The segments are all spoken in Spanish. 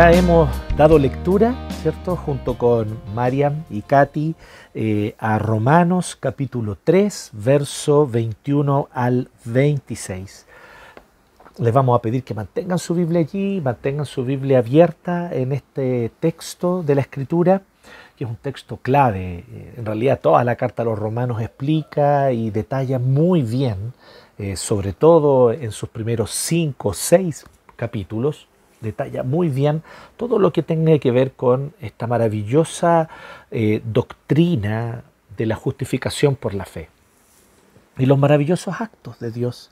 Ya hemos dado lectura, ¿cierto? Junto con Mariam y Katy eh, a Romanos capítulo 3, verso 21 al 26. Les vamos a pedir que mantengan su Biblia allí, mantengan su Biblia abierta en este texto de la Escritura, que es un texto clave. Eh, en realidad toda la carta a los romanos explica y detalla muy bien, eh, sobre todo en sus primeros cinco o seis capítulos, detalla muy bien todo lo que tenga que ver con esta maravillosa eh, doctrina de la justificación por la fe y los maravillosos actos de Dios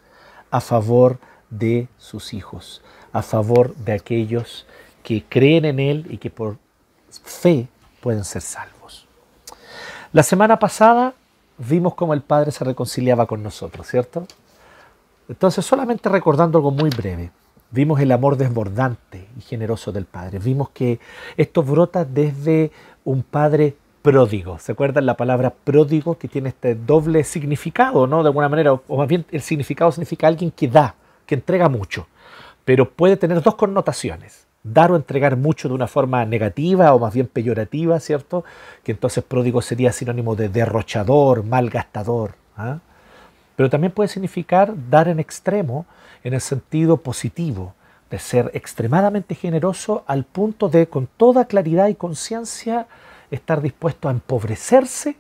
a favor de sus hijos, a favor de aquellos que creen en Él y que por fe pueden ser salvos. La semana pasada vimos cómo el Padre se reconciliaba con nosotros, ¿cierto? Entonces, solamente recordando algo muy breve. Vimos el amor desbordante y generoso del Padre. Vimos que esto brota desde un Padre pródigo. ¿Se acuerdan la palabra pródigo que tiene este doble significado, ¿no? De alguna manera, o más bien el significado significa alguien que da, que entrega mucho, pero puede tener dos connotaciones. Dar o entregar mucho de una forma negativa o más bien peyorativa, ¿cierto? Que entonces pródigo sería sinónimo de derrochador, malgastador. ¿ah? Pero también puede significar dar en extremo en el sentido positivo, de ser extremadamente generoso al punto de, con toda claridad y conciencia, estar dispuesto a empobrecerse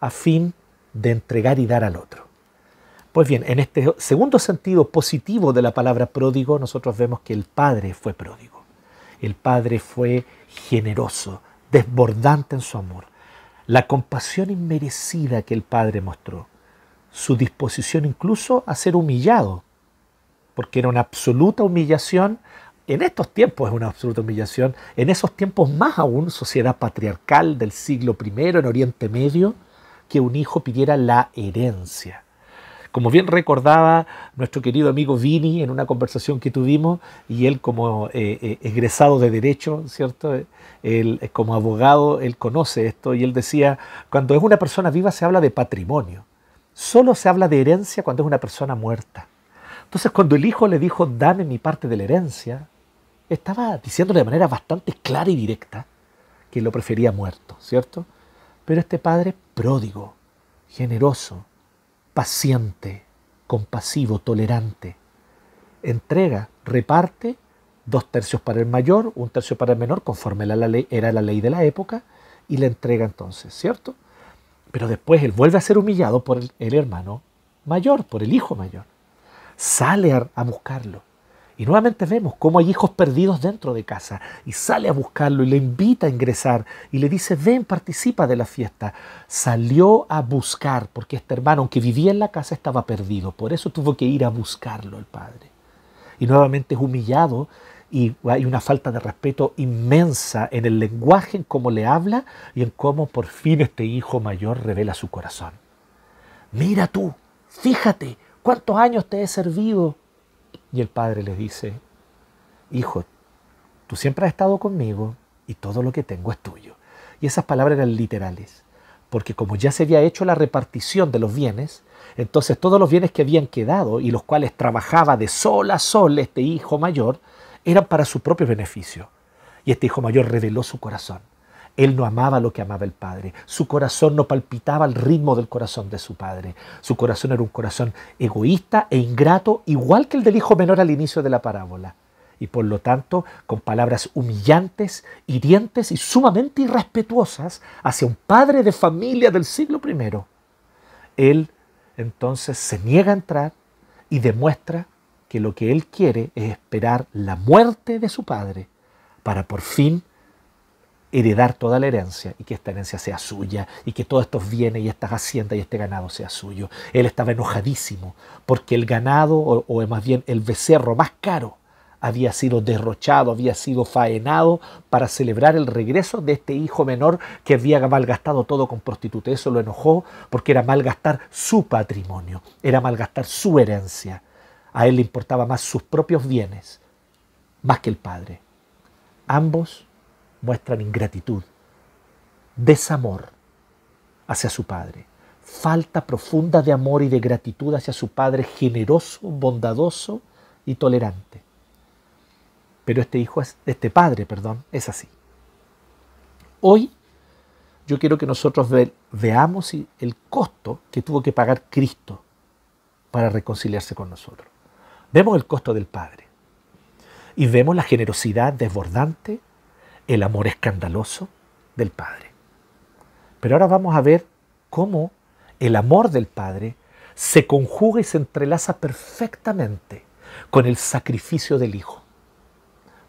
a fin de entregar y dar al otro. Pues bien, en este segundo sentido positivo de la palabra pródigo, nosotros vemos que el Padre fue pródigo. El Padre fue generoso, desbordante en su amor. La compasión inmerecida que el Padre mostró, su disposición incluso a ser humillado porque era una absoluta humillación. En estos tiempos es una absoluta humillación, en esos tiempos más aún, sociedad patriarcal del siglo I en Oriente Medio, que un hijo pidiera la herencia. Como bien recordaba nuestro querido amigo Vini en una conversación que tuvimos, y él como eh, eh, egresado de Derecho, ¿cierto? Él, eh, como abogado, él conoce esto, y él decía, cuando es una persona viva se habla de patrimonio, solo se habla de herencia cuando es una persona muerta. Entonces cuando el hijo le dijo, dame mi parte de la herencia, estaba diciendo de manera bastante clara y directa que lo prefería muerto, ¿cierto? Pero este padre pródigo, generoso, paciente, compasivo, tolerante, entrega, reparte dos tercios para el mayor, un tercio para el menor, conforme era la ley de la época, y le entrega entonces, ¿cierto? Pero después él vuelve a ser humillado por el hermano mayor, por el hijo mayor sale a, buscarlo. Y nuevamente vemos cómo hay hijos perdidos dentro de casa y sale a buscarlo y le invita a ingresar y le dice, ven, participa de la fiesta. Salió a buscar porque este hermano, aunque vivía en la casa, estaba perdido. Por eso tuvo que ir a buscarlo el padre. Y nuevamente es humillado y hay una falta de respeto inmensa en el lenguaje, en cómo le habla y en cómo por fin este hijo mayor revela su corazón. Mira tú, fíjate, ¿Cuántos años te he servido? Y el padre le dice, Hijo, tú siempre has estado conmigo y todo lo que tengo es tuyo. Y esas palabras eran literales, porque como ya se había hecho la repartición de los bienes, entonces todos los bienes que habían quedado y los cuales trabajaba de sol a sol este hijo mayor, eran para su propio beneficio. Y este hijo mayor reveló su corazón. Él no amaba lo que amaba el Padre. Su corazón no palpitaba al ritmo del corazón de su Padre. Su corazón era un corazón egoísta e ingrato, igual que el del hijo menor al inicio de la parábola. Y por lo tanto, con palabras humillantes, hirientes y sumamente irrespetuosas hacia un padre de familia del siglo I, él entonces se niega a entrar y demuestra que lo que él quiere es esperar la muerte de su padre para por fin heredar toda la herencia y que esta herencia sea suya y que todos estos bienes y estas haciendas y este ganado sea suyo. Él estaba enojadísimo porque el ganado, o, más bien el becerro más caro, había sido derrochado, había sido faenado para celebrar el regreso de este hijo menor que había malgastado todo con prostituta. Eso lo enojó porque era malgastar su patrimonio, era malgastar su herencia. A él le importaba más sus propios bienes, más que el padre. Ambos muestran ingratitud, desamor hacia su Padre, falta profunda de amor y de gratitud hacia su Padre generoso, bondadoso y tolerante. pero este hijo es, este padre, perdón, es así. Hoy yo quiero que nosotros veamos el costo que tuvo que pagar Cristo para reconciliarse con nosotros. Vemos el costo del Padre y vemos la generosidad desbordante, el amor escandaloso del Padre. Pero ahora vamos a ver cómo el amor del Padre se conjuga y se entrelaza perfectamente con el sacrificio del Hijo.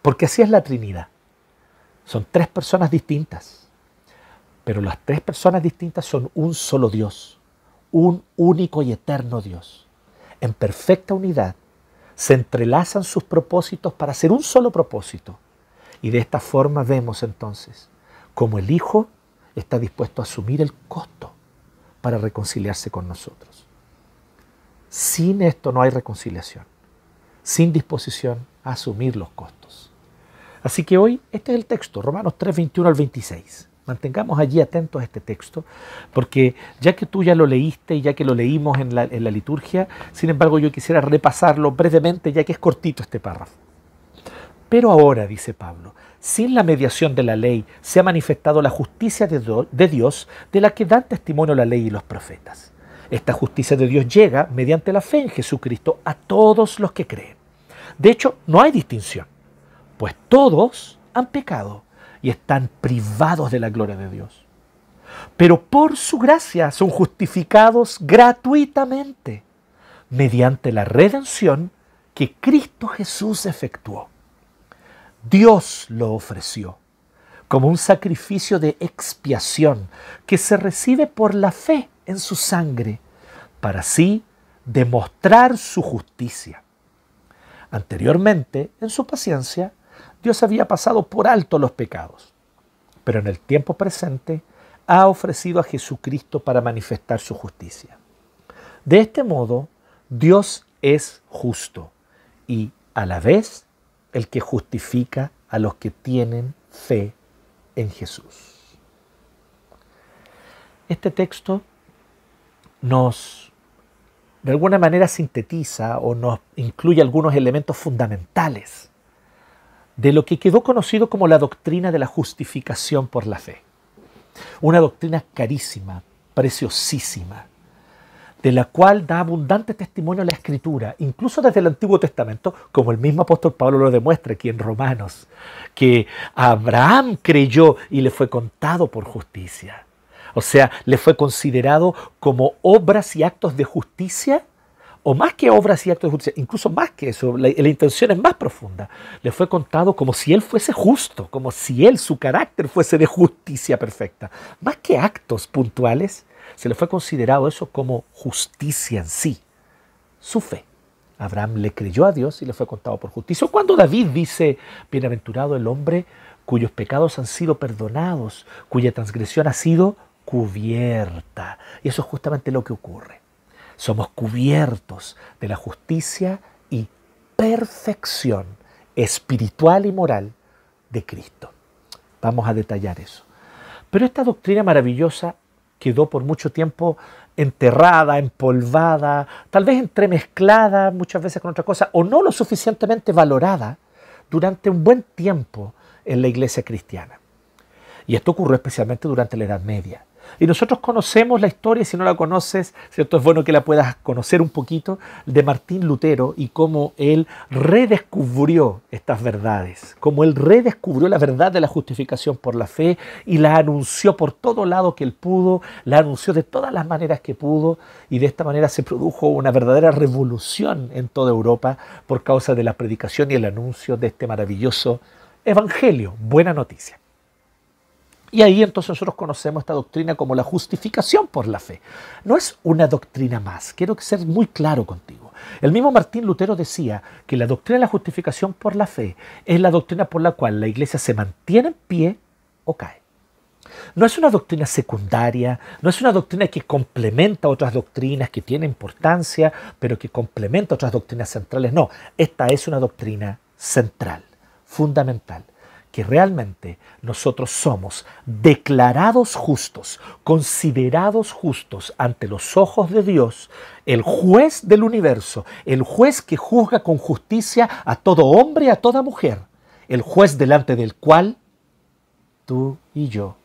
Porque así es la Trinidad. Son tres personas distintas, pero las tres personas distintas son un solo Dios, un único y eterno Dios. En perfecta unidad se entrelazan sus propósitos para hacer un solo propósito. Y de esta forma vemos entonces cómo el Hijo está dispuesto a asumir el costo para reconciliarse con nosotros. Sin esto no hay reconciliación, sin disposición a asumir los costos. Así que hoy este es el texto, Romanos 3, 21 al 26. Mantengamos allí atentos a este texto, porque ya que tú ya lo leíste y ya que lo leímos en la, en la liturgia, sin embargo yo quisiera repasarlo brevemente, ya que es cortito este párrafo. Pero ahora, dice Pablo, sin la mediación de la ley se ha manifestado la justicia de, Dios de la que dan testimonio la ley y los profetas. Esta justicia de Dios llega mediante la fe en Jesucristo a todos los que creen. De hecho, no hay distinción, pues todos han pecado y están privados de la gloria de Dios. Pero por su gracia son justificados gratuitamente mediante la redención que Cristo Jesús efectuó. Dios lo ofreció como un sacrificio de expiación que se recibe por la fe en su sangre, para así demostrar su justicia. Anteriormente, en su paciencia, Dios había pasado por alto los pecados, pero en el tiempo presente ha ofrecido a Jesucristo para manifestar su justicia. De este modo, Dios es justo y a la vez el que justifica a los que tienen fe en Jesús. Este texto nos, de alguna manera, sintetiza o nos incluye algunos elementos fundamentales de lo que quedó conocido como la doctrina de la justificación por la fe. Una doctrina carísima, preciosísima, de la cual da abundante testimonio la Escritura, incluso desde el Antiguo Testamento, como el mismo apóstol Pablo lo demuestra aquí en Romanos, que Abraham creyó y le fue contado por justicia. O sea, le fue considerado como obras y actos de justicia, o más que obras y actos de justicia, incluso más que eso, la, la intención es más profunda. Le fue contado como si él fuese justo, como si él, su carácter fuese de justicia perfecta. Más que actos puntuales, se le fue considerado eso como justicia en sí, su fe. Abraham le creyó a Dios y le fue contado por justicia. Cuando David dice, bienaventurado el hombre cuyos pecados han sido perdonados, cuya transgresión ha sido cubierta. Y eso es justamente lo que ocurre. Somos cubiertos de la justicia y perfección espiritual y moral de Cristo. Vamos a detallar eso. Pero esta doctrina maravillosa quedó por mucho tiempo enterrada, empolvada, tal vez entremezclada muchas veces con otra cosa, o no lo suficientemente valorada durante un buen tiempo en la iglesia cristiana. Y esto ocurrió especialmente durante la Edad Media. Y nosotros conocemos la historia, si no la conoces, ¿cierto? es bueno que la puedas conocer un poquito, de Martín Lutero y cómo él redescubrió estas verdades, cómo él redescubrió la verdad de la justificación por la fe y la anunció por todo lado que él pudo, la anunció de todas las maneras que pudo y de esta manera se produjo una verdadera revolución en toda Europa por causa de la predicación y el anuncio de este maravilloso evangelio, buena noticia. Y ahí entonces nosotros conocemos esta doctrina como la justificación por la fe. No es una doctrina más, quiero ser muy claro contigo. El mismo Martín Lutero decía que la doctrina de la justificación por la fe es la doctrina por la cual la iglesia se mantiene en pie o cae. No es una doctrina secundaria, no es una doctrina que complementa otras doctrinas que tienen importancia, pero que complementa otras doctrinas centrales. No, esta es una doctrina central, fundamental que realmente nosotros somos declarados justos, considerados justos ante los ojos de Dios, el juez del universo, el juez que juzga con justicia a todo hombre y a toda mujer, el juez delante del cual tú y yo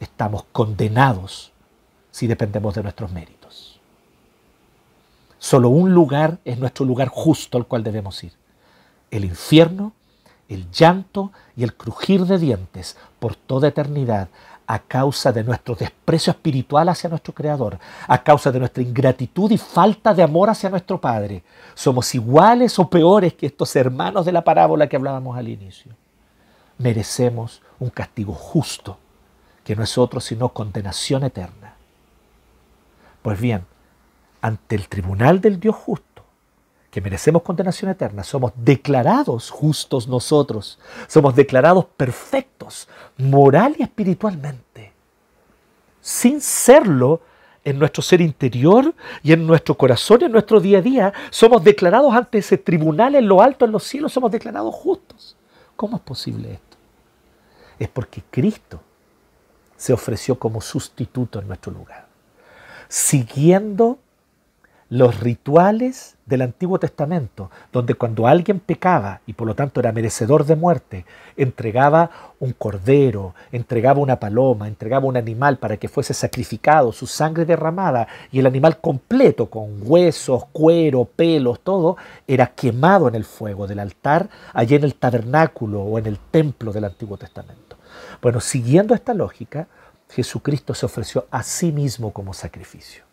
estamos condenados si dependemos de nuestros méritos. Solo un lugar es nuestro lugar justo al cual debemos ir. El infierno, el llanto y el crujir de dientes por toda eternidad a causa de nuestro desprecio espiritual hacia nuestro Creador, a causa de nuestra ingratitud y falta de amor hacia nuestro Padre. Somos iguales o peores que estos hermanos de la parábola que hablábamos al inicio. Merecemos un castigo justo, que no es otro sino condenación eterna. Pues bien, ante el tribunal del Dios justo, que merecemos condenación eterna, somos declarados justos nosotros, somos declarados perfectos, moral y espiritualmente. Sin serlo, en nuestro ser interior y en nuestro corazón y en nuestro día a día, somos declarados ante ese tribunal en lo alto, en los cielos, somos declarados justos. ¿Cómo es posible esto? Es porque Cristo se ofreció como sustituto en nuestro lugar, siguiendo los rituales del Antiguo Testamento, donde cuando alguien pecaba y por lo tanto era merecedor de muerte, entregaba un cordero, entregaba una paloma, entregaba un animal para que fuese sacrificado, su sangre derramada y el animal completo, con huesos, cuero, pelos, todo, era quemado en el fuego del altar, allí en el tabernáculo o en el templo del Antiguo Testamento. Bueno, siguiendo esta lógica, Jesucristo se ofreció a sí mismo como sacrificio.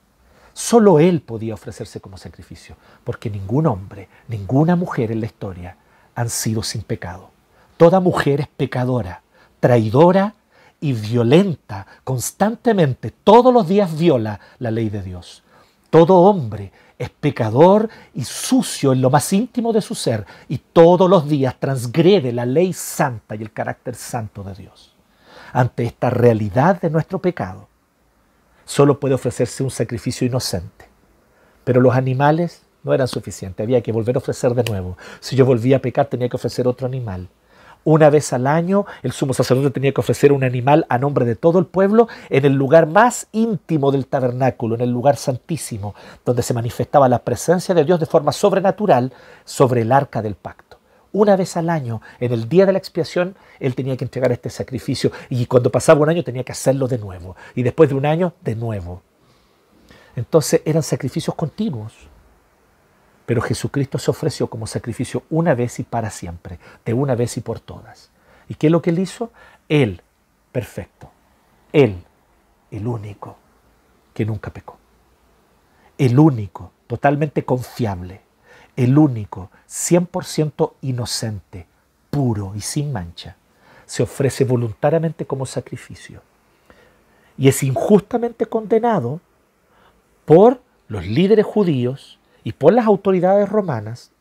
Solo Él podía ofrecerse como sacrificio, porque ningún hombre, ninguna mujer en la historia han sido sin pecado. Toda mujer es pecadora, traidora y violenta, constantemente, todos los días viola la ley de Dios. Todo hombre es pecador y sucio en lo más íntimo de su ser y todos los días transgrede la ley santa y el carácter santo de Dios. Ante esta realidad de nuestro pecado, solo puede ofrecerse un sacrificio inocente. Pero los animales no eran suficientes, había que volver a ofrecer de nuevo. Si yo volvía a pecar tenía que ofrecer otro animal. Una vez al año el sumo sacerdote tenía que ofrecer un animal a nombre de todo el pueblo en el lugar más íntimo del tabernáculo, en el lugar santísimo, donde se manifestaba la presencia de Dios de forma sobrenatural sobre el arca del pacto una vez al año, en el día de la expiación, él tenía que entregar este sacrificio y cuando pasaba un año tenía que hacerlo de nuevo y después de un año de nuevo. Entonces eran sacrificios continuos. Pero Jesucristo se ofreció como sacrificio una vez y para siempre, de una vez y por todas. ¿Y qué es lo que él hizo? Él, perfecto. Él, el único que nunca pecó. El único, totalmente confiable el único, 100% inocente, puro y sin mancha, se ofrece voluntariamente como sacrificio y es injustamente condenado por los líderes judíos y por las autoridades romanas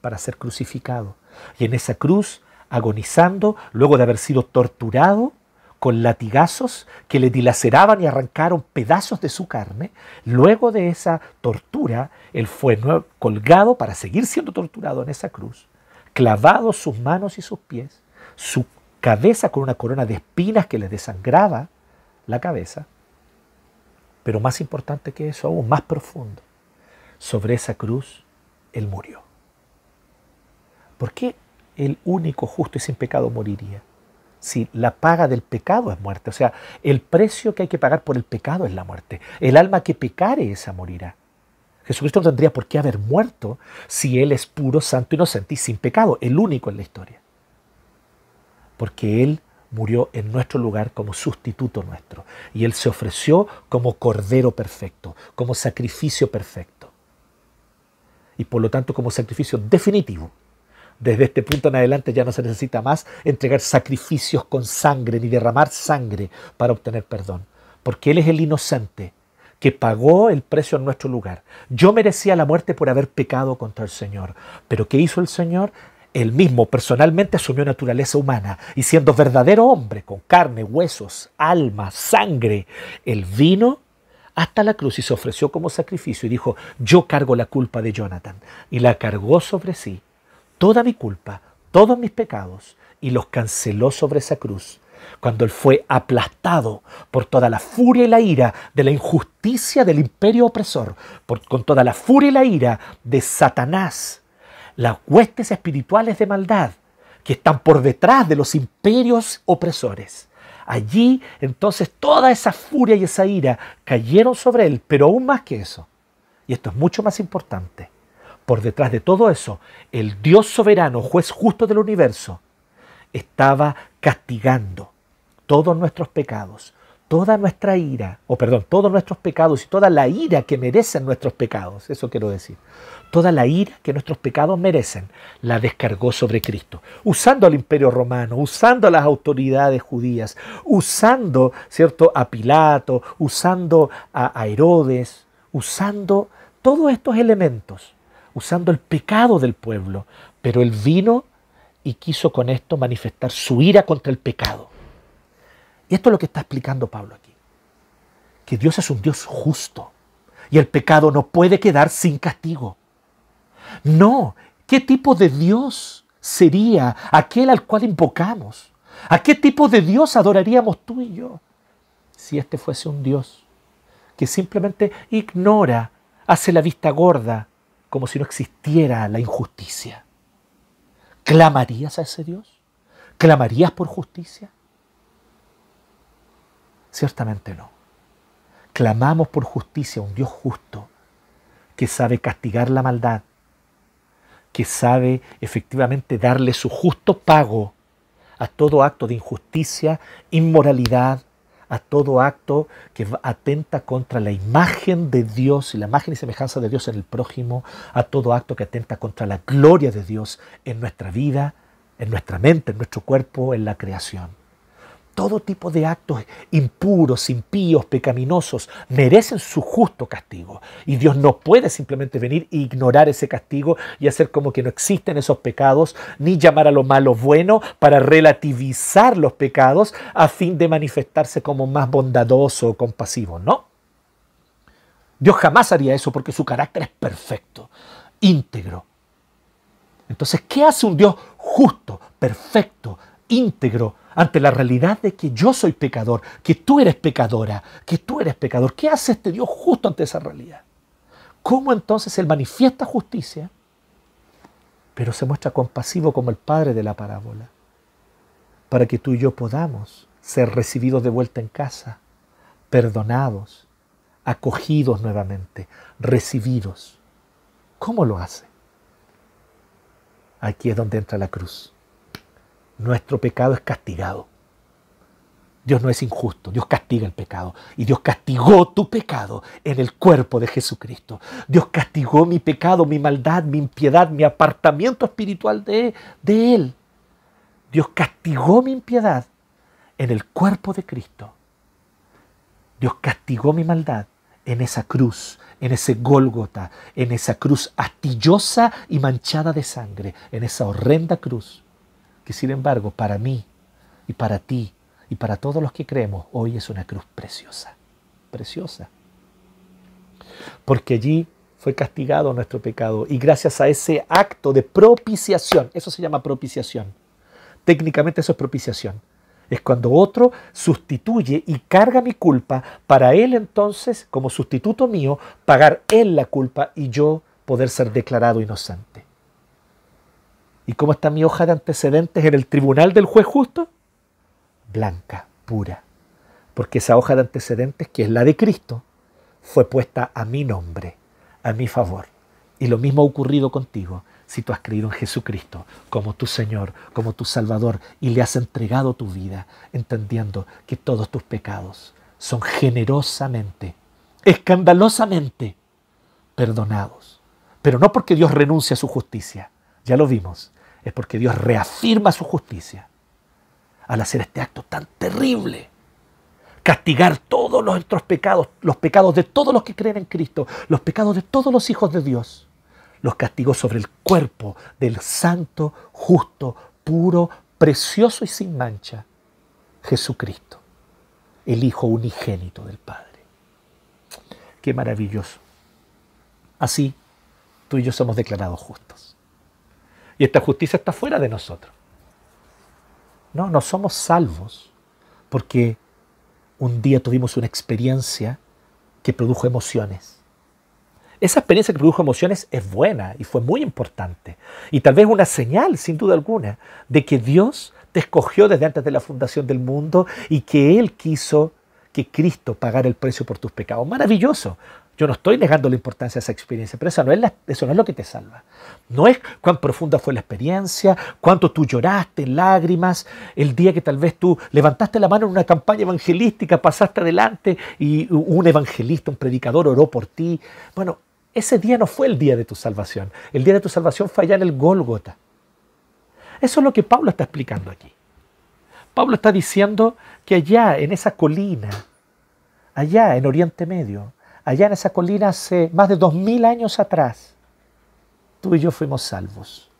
para ser crucificado. Y en esa cruz, agonizando, luego de haber sido torturado, con latigazos que le dilaceraban y arrancaron pedazos de su carne. Luego de esa tortura, él fue colgado para seguir siendo torturado en esa cruz, clavado sus manos y sus pies, su cabeza con una corona de espinas que le desangraba la cabeza. Pero más importante que eso, aún más profundo, sobre esa cruz, él murió. ¿Por qué el único justo y sin pecado moriría? Si la paga del pecado es muerte. O sea, el precio que hay que pagar por el pecado es la muerte. El alma que pecare, esa morirá. Jesucristo no tendría por qué haber muerto si Él es puro, santo, inocente y sin pecado, el único en la historia. Porque Él murió en nuestro lugar como sustituto nuestro. Y Él se ofreció como cordero perfecto, como sacrificio perfecto. Y por lo tanto como sacrificio definitivo desde este punto en adelante ya no se necesita más entregar sacrificios con sangre ni derramar sangre para obtener perdón, porque Él es el inocente que pagó el precio en nuestro lugar. Yo merecía la muerte por haber pecado contra el Señor, pero ¿qué hizo el Señor? Él mismo personalmente asumió naturaleza humana y siendo verdadero hombre, con carne, huesos, alma, sangre, él vino hasta la cruz y se ofreció como sacrificio y dijo, yo cargo la culpa de Jonathan. Y la cargó sobre sí toda mi culpa, todos mis pecados, y los canceló sobre esa cruz, cuando él fue aplastado por toda la furia y la ira de la injusticia del imperio opresor, por, con toda la furia y la ira de Satanás, las huestes espirituales de maldad que están por detrás de los imperios opresores. Allí entonces toda esa furia y esa ira cayeron sobre él, pero aún más que eso, y esto es mucho más importante, por detrás de todo eso, el Dios soberano, juez justo del universo, estaba castigando todos nuestros pecados, toda nuestra ira, o perdón, todos nuestros pecados y toda la ira que merecen nuestros pecados, eso quiero decir, toda la ira que nuestros pecados merecen, la descargó sobre Cristo, usando al imperio romano, usando a las autoridades judías, usando, ¿cierto?, a Pilato, usando a Herodes, usando todos estos elementos, usando el pecado del pueblo, pero él vino y quiso con esto manifestar su ira contra el pecado. Y esto es lo que está explicando Pablo aquí. Que Dios es un Dios justo y el pecado no puede quedar sin castigo. No, ¿qué tipo de Dios sería aquel al cual invocamos? ¿A qué tipo de Dios adoraríamos tú y yo si este fuese un Dios que simplemente ignora, hace la vista gorda, como si no existiera la injusticia? ¿Clamarías a ese Dios? ¿Clamarías por justicia? Ciertamente no. Clamamos por justicia a un Dios justo que sabe castigar la maldad, que sabe efectivamente darle su justo pago a todo acto de injusticia, inmoralidad, a todo acto que atenta contra la imagen de Dios y la imagen y semejanza de Dios en el prójimo, a todo acto que atenta contra la gloria de Dios en nuestra vida, en nuestra mente, en nuestro cuerpo, en la creación todo tipo de actos impuros, impíos, pecaminosos, merecen su justo castigo. Y Dios no puede simplemente venir e ignorar ese castigo y hacer como que no existen esos pecados, ni llamar a lo malo bueno para relativizar los pecados a fin de manifestarse como más bondadoso o compasivo. No. Dios jamás haría eso porque su carácter es perfecto, íntegro. Entonces, ¿qué hace un Dios justo, perfecto, íntegro, ante la realidad de que yo soy pecador, que tú eres pecadora, que tú eres pecador. ¿Qué hace este Dios justo ante esa realidad? ¿Cómo entonces Él manifiesta justicia, pero se muestra compasivo como el Padre de la parábola, para que tú y yo podamos ser recibidos de vuelta en casa, perdonados, acogidos nuevamente, recibidos? ¿Cómo lo hace? Aquí es donde entra la cruz nuestro pecado es castigado. Dios no es injusto, Dios castiga el pecado. Y Dios castigó tu pecado en el cuerpo de Jesucristo. Dios castigó mi pecado, mi maldad, mi impiedad, mi apartamiento espiritual de, de Él. Dios castigó mi impiedad en el cuerpo de Cristo. Dios castigó mi maldad en esa cruz, en ese Gólgota, en esa cruz astillosa y manchada de sangre, en esa horrenda cruz que sin embargo para mí y para ti y para todos los que creemos hoy es una cruz preciosa, preciosa. Porque allí fue castigado nuestro pecado y gracias a ese acto de propiciación, eso se llama propiciación, técnicamente eso es propiciación, es cuando otro sustituye y carga mi culpa para él entonces, como sustituto mío, pagar él la culpa y yo poder ser declarado inocente. ¿Y cómo está mi hoja de antecedentes en el tribunal del juez justo? Blanca, pura. Porque esa hoja de antecedentes, que es la de Cristo, fue puesta a mi nombre, a mi favor. Y lo mismo ha ocurrido contigo si tú has creído en Jesucristo como tu Señor, como tu Salvador, y le has entregado tu vida, entendiendo que todos tus pecados son generosamente, escandalosamente perdonados. Pero no porque Dios renuncie a su justicia, ya lo vimos, es porque Dios reafirma su justicia al hacer este acto tan terrible. Castigar todos nuestros pecados, los pecados de todos los que creen en Cristo, los pecados de todos los hijos de Dios. Los castigó sobre el cuerpo del santo, justo, puro, precioso y sin mancha, Jesucristo, el Hijo unigénito del Padre. Qué maravilloso. Así, tú y yo somos declarados justos. Y esta justicia está fuera de nosotros. No, no somos salvos porque un día tuvimos una experiencia que produjo emociones. esa experiencia que produjo emociones es buena y fue muy importante. Y tal vez una señal, sin duda alguna, de que Dios te escogió desde antes de la fundación del mundo y que Él quiso que Cristo pagara el precio por tus pecados. Maravilloso. Yo no estoy negando la importancia de esa experiencia, pero eso no, es eso no es lo que te salva. No es cuán profunda fue la experiencia, cuánto tú lloraste en lágrimas, el día que tal vez tú levantaste la mano en una campaña evangelística, pasaste adelante y un evangelista, un predicador oró por ti. Bueno, ese día no fue el día de tu salvación. El día de tu salvación fue allá en el Gólgota. Eso es lo que Pablo está explicando aquí. Pablo está diciendo que allá, en esa colina, allá en Oriente Medio, allá en esa colina hace más de dos mil años atrás, tú y yo fuimos salvos.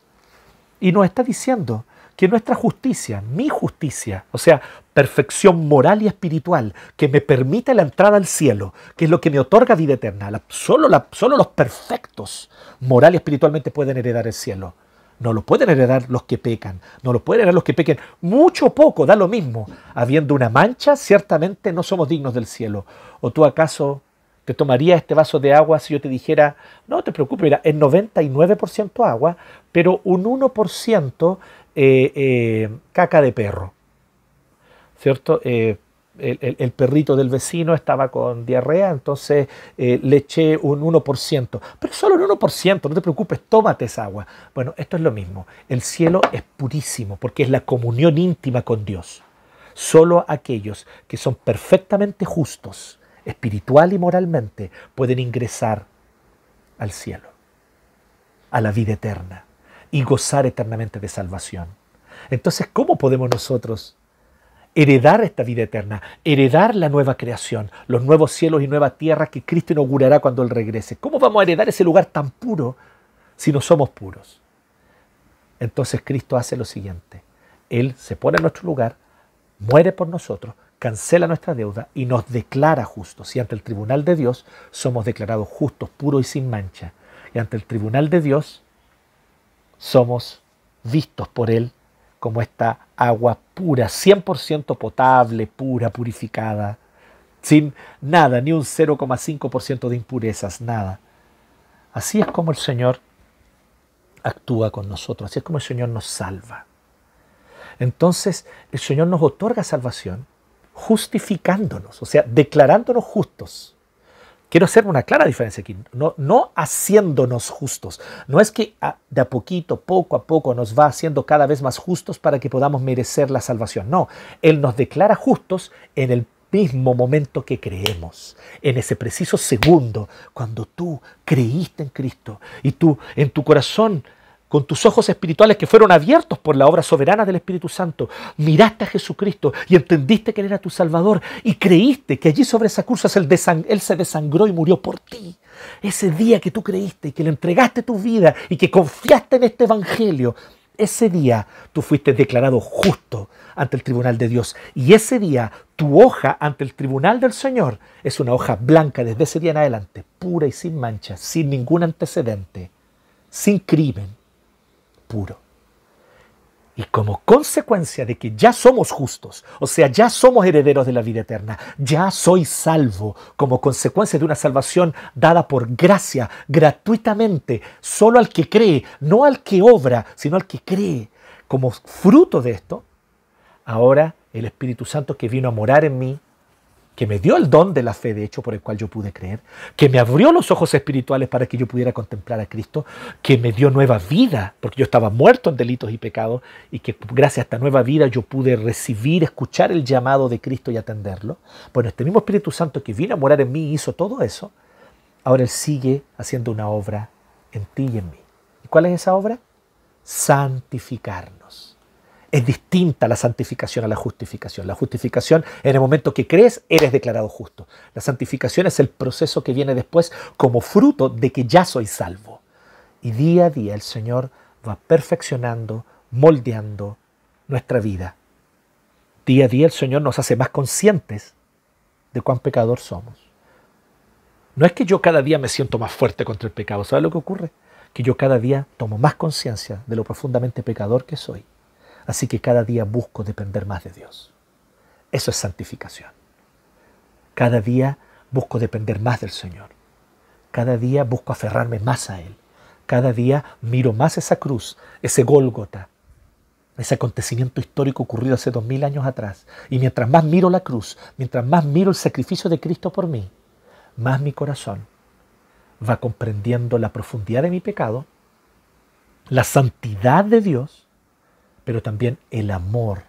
Y nos está diciendo que nuestra justicia, mi justicia, o sea, perfección moral y espiritual, que me permite la entrada al cielo, que es lo que me otorga vida eterna, solo, los perfectos moral y espiritualmente pueden heredar el cielo. No lo pueden heredar los que pecan, no lo pueden heredar los que pequen. Mucho o poco, da lo mismo. Habiendo una mancha, ciertamente no somos dignos del cielo. ¿O tú acaso te tomaría este vaso de agua si yo te dijera, no te preocupes, mira, es 99% agua, pero un 1% eh, eh, caca de perro. ¿Cierto? Eh, el, perrito del vecino estaba con diarrea, entonces le eché un 1%. Pero solo un 1%, no te preocupes, tómate esa agua. Bueno, esto es lo mismo. El cielo es purísimo porque es la comunión íntima con Dios. Solo aquellos que son perfectamente justos espiritual y moralmente, pueden ingresar al cielo, a la vida eterna y gozar eternamente de salvación. Entonces, ¿cómo podemos nosotros heredar esta vida eterna, heredar la nueva creación, los nuevos cielos y nueva tierra que Cristo inaugurará cuando Él regrese? ¿Cómo vamos a heredar ese lugar tan puro si no somos puros? Entonces Cristo hace lo siguiente. Él se pone en nuestro lugar, muere por nosotros, cancela nuestra deuda y nos declara justos. Y ante el tribunal de Dios somos declarados justos, puros y sin mancha. Y ante el tribunal de Dios somos vistos por Él como esta agua pura, 100% potable, pura, purificada, sin nada, ni un 0,5% de impurezas, nada. Así es como el Señor actúa con nosotros, así es como el Señor nos salva. Entonces el Señor nos otorga salvación justificándonos, o sea, declarándonos justos. Quiero hacer una clara diferencia aquí, no, no haciéndonos justos. No es que de a poquito, poco a poco nos va haciendo cada vez más justos para que podamos merecer la salvación. No, Él nos declara justos en el mismo momento que creemos, en ese preciso segundo, cuando tú creíste en Cristo y tú en tu corazón con tus ojos espirituales que fueron abiertos por la obra soberana del Espíritu Santo, miraste a Jesucristo y entendiste que Él era tu Salvador y creíste que allí sobre esa cruz Él se desangró y murió por ti. Ese día que tú creíste y que le entregaste tu vida y que confiaste en este Evangelio, ese día tú fuiste declarado justo ante el tribunal de Dios. Y ese día tu hoja ante el tribunal del Señor es una hoja blanca desde ese día en adelante, pura y sin mancha, sin ningún antecedente, sin crimen puro. Y como consecuencia de que ya somos justos, o sea, ya somos herederos de la vida eterna, ya soy salvo como consecuencia de una salvación dada por gracia, gratuitamente, solo al que cree, no al que obra, sino al que cree. Como fruto de esto, ahora el Espíritu Santo que vino a morar en mí que me dio el don de la fe, de hecho, por el cual yo pude creer, que me abrió los ojos espirituales para que yo pudiera contemplar a Cristo, que me dio nueva vida, porque yo estaba muerto en delitos y pecados, y que gracias a esta nueva vida yo pude recibir, escuchar el llamado de Cristo y atenderlo. Bueno, este mismo Espíritu Santo que vino a morar en mí hizo todo eso, ahora Él sigue haciendo una obra en ti y en mí. ¿Y cuál es esa obra? Santificarnos. Es distinta la santificación a la justificación. La justificación, en el momento que crees, eres declarado justo. La santificación es el proceso que viene después como fruto de que ya soy salvo. Y día a día el Señor va perfeccionando, moldeando nuestra vida. Día a día el Señor nos hace más conscientes de cuán pecador somos. No es que yo cada día me siento más fuerte contra el pecado. ¿Sabes lo que ocurre? Que yo cada día tomo más conciencia de lo profundamente pecador que soy Así que cada día busco depender más de Dios. Eso es santificación. Cada día busco depender más del Señor. Cada día busco aferrarme más a Él. Cada día miro más esa cruz, ese Gólgota, ese acontecimiento histórico ocurrido hace dos mil años atrás. Y mientras más miro la cruz, mientras más miro el sacrificio de Cristo por mí, más mi corazón va comprendiendo la profundidad de mi pecado, la santidad de Dios, pero también el amor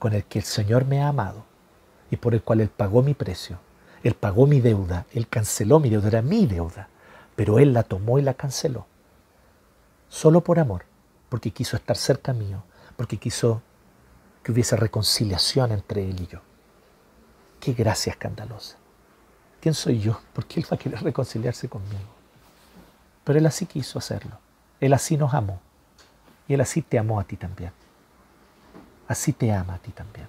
con el que el Señor me ha amado y por el cual Él pagó mi precio. Él pagó mi deuda, Él canceló mi deuda, era mi deuda, pero Él la tomó y la canceló. Solo por amor, porque quiso estar cerca mío, porque quiso que hubiese reconciliación entre Él y yo. Qué gracia escandalosa. ¿Quién soy yo? ¿Por qué Él va a querer reconciliarse conmigo? Pero Él así quiso hacerlo. Él así nos amó. Y Él así te amó a ti también. Así te ama a ti también.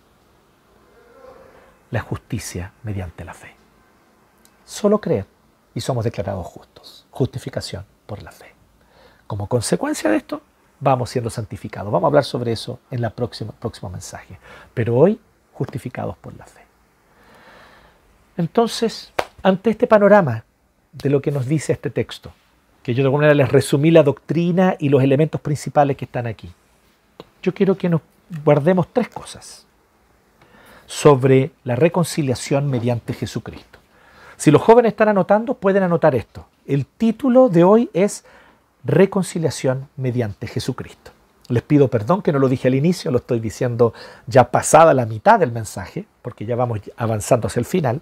La justicia mediante la fe. Solo creer y somos declarados justos. Justificación por la fe. Como consecuencia de esto, vamos siendo santificados. Vamos a hablar sobre eso en el próximo mensaje. Pero hoy, justificados por la fe. Entonces, ante este panorama de lo que nos dice este texto, que yo de alguna manera les resumí la doctrina y los elementos principales que están aquí, yo quiero que nos guardemos tres cosas sobre la reconciliación mediante Jesucristo. Si los jóvenes están anotando, pueden anotar esto. El título de hoy es Reconciliación mediante Jesucristo. Les pido perdón que no lo dije al inicio, lo estoy diciendo ya pasada la mitad del mensaje, porque ya vamos avanzando hacia el final.